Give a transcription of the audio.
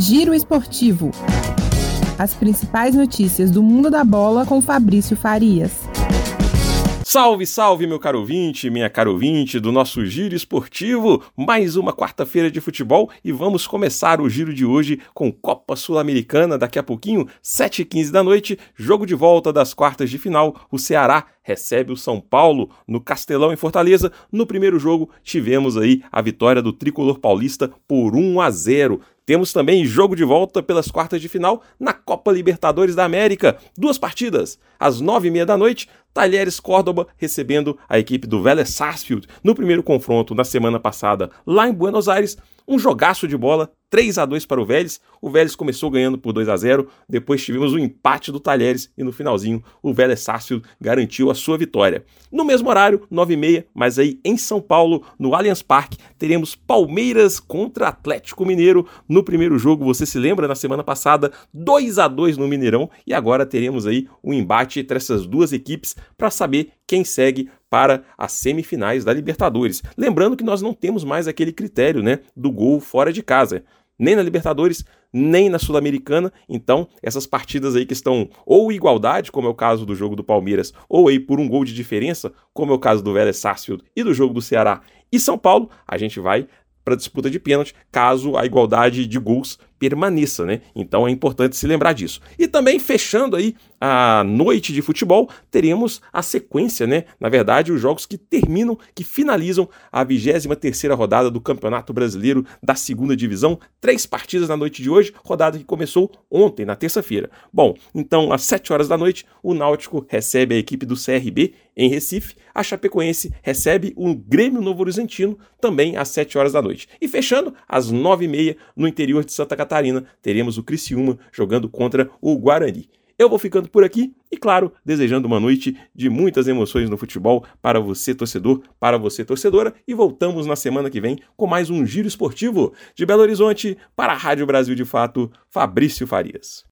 Giro Esportivo. As principais notícias do mundo da bola com Fabrício Farias. Salve, salve, meu caro ouvinte, minha caro ouvinte do nosso Giro Esportivo. Mais uma quarta-feira de futebol e vamos começar o giro de hoje com Copa Sul-Americana. Daqui a pouquinho, 7h15 da noite, jogo de volta das quartas de final. O Ceará recebe o São Paulo no Castelão em Fortaleza. No primeiro jogo, tivemos aí a vitória do tricolor paulista por 1 a 0. Temos também jogo de volta pelas quartas de final na Copa Libertadores da América. Duas partidas. Às nove e meia da noite, Talheres Córdoba recebendo a equipe do Vélez Sarsfield no primeiro confronto na semana passada lá em Buenos Aires. Um jogaço de bola, 3 a 2 para o Vélez. O Vélez começou ganhando por 2 a 0, depois tivemos o um empate do Talheres e no finalzinho o Vélez Sarsfield garantiu a sua vitória. No mesmo horário, 9 e meia, mas aí em São Paulo, no Allianz Parque, teremos Palmeiras contra Atlético Mineiro. No primeiro jogo, você se lembra, na semana passada, 2 a 2 no Mineirão e agora teremos aí um embate entre essas duas equipes para saber quem segue para as semifinais da Libertadores. Lembrando que nós não temos mais aquele critério, né, do gol fora de casa, nem na Libertadores, nem na Sul-Americana. Então, essas partidas aí que estão ou igualdade, como é o caso do jogo do Palmeiras, ou aí por um gol de diferença, como é o caso do Vélez Sarsfield e do jogo do Ceará e São Paulo, a gente vai para disputa de pênalti, caso a igualdade de gols permaneça, né? Então é importante se lembrar disso. E também fechando aí a noite de futebol, teremos a sequência, né? Na verdade, os jogos que terminam, que finalizam a 23ª rodada do Campeonato Brasileiro da Segunda Divisão. Três partidas na noite de hoje, rodada que começou ontem, na terça-feira. Bom, então às 7 horas da noite, o Náutico recebe a equipe do CRB em Recife. A Chapecoense recebe o Grêmio Novo Horizontino também às 7 horas da noite. E fechando, às 9h30, no interior de Santa Catarina, teremos o Criciúma jogando contra o Guarani. Eu vou ficando por aqui e, claro, desejando uma noite de muitas emoções no futebol para você, torcedor, para você, torcedora. E voltamos na semana que vem com mais um Giro Esportivo de Belo Horizonte para a Rádio Brasil de Fato, Fabrício Farias.